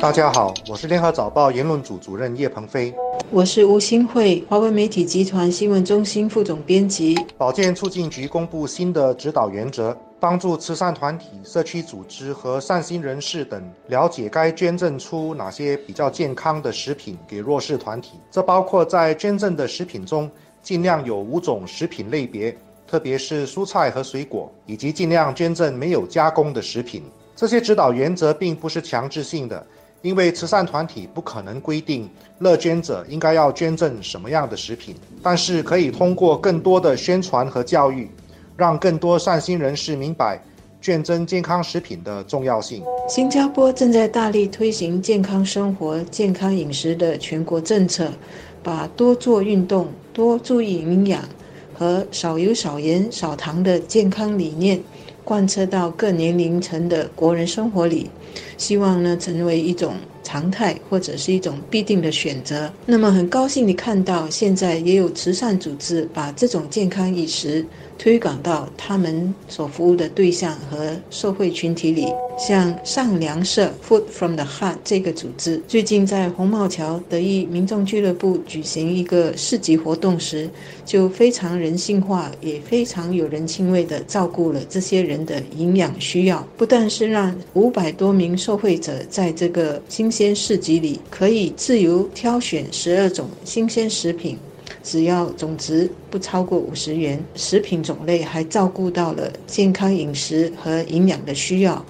大家好，我是联合早报言论组主任叶鹏飞。我是吴新慧，华为媒体集团新闻中心副总编辑。保健促进局公布新的指导原则，帮助慈善团体、社区组织和善心人士等了解该捐赠出哪些比较健康的食品给弱势团体。这包括在捐赠的食品中尽量有五种食品类别，特别是蔬菜和水果，以及尽量捐赠没有加工的食品。这些指导原则并不是强制性的。因为慈善团体不可能规定乐捐者应该要捐赠什么样的食品，但是可以通过更多的宣传和教育，让更多善心人士明白捐赠健康食品的重要性。新加坡正在大力推行健康生活、健康饮食的全国政策，把多做运动、多注意营养和少油少盐少糖的健康理念贯彻到各年龄层的国人生活里。希望呢成为一种常态，或者是一种必定的选择。那么很高兴你看到，现在也有慈善组织把这种健康饮食。推广到他们所服务的对象和社会群体里，像上粮社 （Food from the Heart） 这个组织，最近在红帽桥德意民众俱乐部举行一个市集活动时，就非常人性化，也非常有人情味地照顾了这些人的营养需要。不但是让五百多名受惠者在这个新鲜市集里可以自由挑选十二种新鲜食品。只要总值不超过五十元，食品种类还照顾到了健康饮食和营养的需要，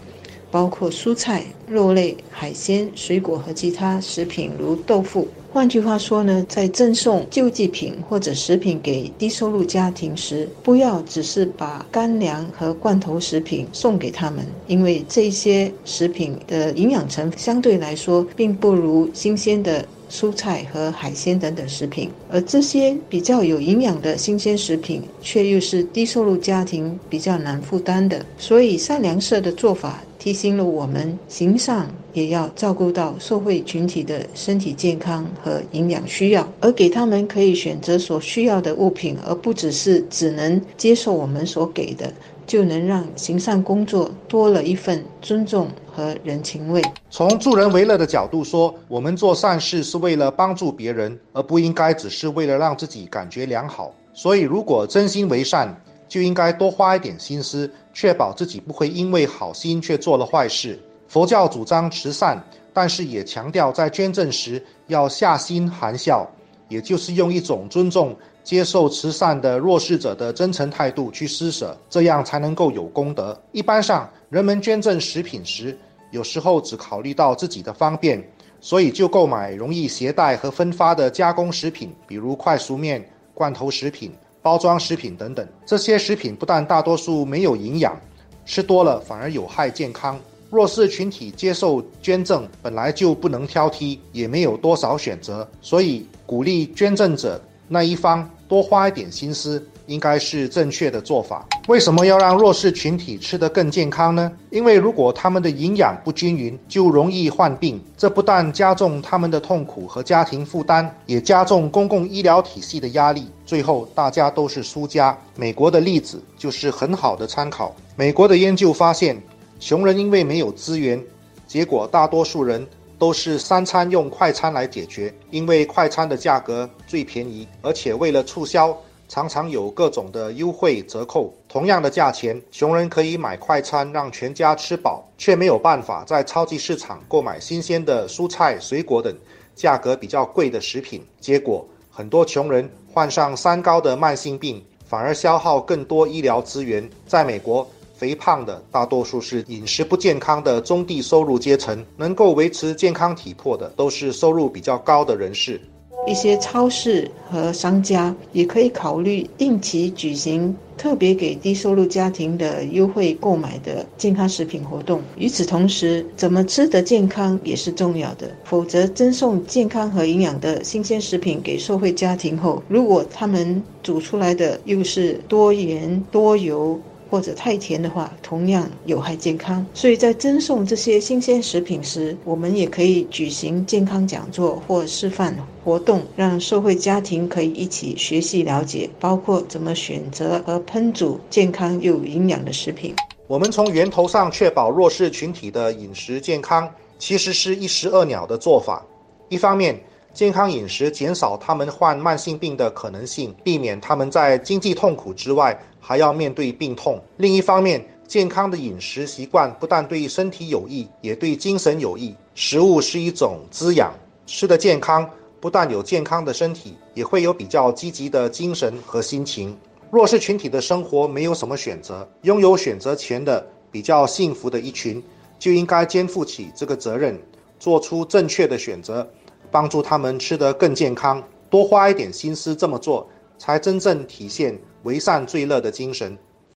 包括蔬菜、肉类、海鲜、水果和其他食品，如豆腐。换句话说呢，在赠送救济品或者食品给低收入家庭时，不要只是把干粮和罐头食品送给他们，因为这些食品的营养成分相对来说并不如新鲜的。蔬菜和海鲜等等食品，而这些比较有营养的新鲜食品，却又是低收入家庭比较难负担的。所以善良社的做法提醒了我们，行善也要照顾到社会群体的身体健康和营养需要，而给他们可以选择所需要的物品，而不只是只能接受我们所给的。就能让行善工作多了一份尊重和人情味。从助人为乐的角度说，我们做善事是为了帮助别人，而不应该只是为了让自己感觉良好。所以，如果真心为善，就应该多花一点心思，确保自己不会因为好心却做了坏事。佛教主张慈善，但是也强调在捐赠时要下心含笑，也就是用一种尊重。接受慈善的弱势者的真诚态度去施舍，这样才能够有功德。一般上，人们捐赠食品时，有时候只考虑到自己的方便，所以就购买容易携带和分发的加工食品，比如快熟面、罐头食品、包装食品等等。这些食品不但大多数没有营养，吃多了反而有害健康。弱势群体接受捐赠本来就不能挑剔，也没有多少选择，所以鼓励捐赠者。那一方多花一点心思，应该是正确的做法。为什么要让弱势群体吃得更健康呢？因为如果他们的营养不均匀，就容易患病，这不但加重他们的痛苦和家庭负担，也加重公共医疗体系的压力。最后，大家都是输家。美国的例子就是很好的参考。美国的研究发现，穷人因为没有资源，结果大多数人。都是三餐用快餐来解决，因为快餐的价格最便宜，而且为了促销，常常有各种的优惠折扣。同样的价钱，穷人可以买快餐让全家吃饱，却没有办法在超级市场购买新鲜的蔬菜、水果等价格比较贵的食品。结果，很多穷人患上三高的慢性病，反而消耗更多医疗资源。在美国。肥胖的大多数是饮食不健康的中低收入阶层，能够维持健康体魄的都是收入比较高的人士。一些超市和商家也可以考虑定期举行特别给低收入家庭的优惠购买的健康食品活动。与此同时，怎么吃得健康也是重要的。否则，赠送健康和营养的新鲜食品给受惠家庭后，如果他们煮出来的又是多盐多油，或者太甜的话，同样有害健康。所以在赠送这些新鲜食品时，我们也可以举行健康讲座或示范活动，让社会家庭可以一起学习了解，包括怎么选择和烹煮健康又营养的食品。我们从源头上确保弱势群体的饮食健康，其实是一石二鸟的做法。一方面，健康饮食减少他们患慢性病的可能性，避免他们在经济痛苦之外还要面对病痛；另一方面，健康的饮食习惯不但对身体有益，也对精神有益。食物是一种滋养，吃的健康，不但有健康的身体，也会有比较积极的精神和心情。弱势群体的生活没有什么选择，拥有选择权的比较幸福的一群，就应该肩负起这个责任，做出正确的选择，帮助他们吃得更健康，多花一点心思这么做，才真正体现为善最乐的精神。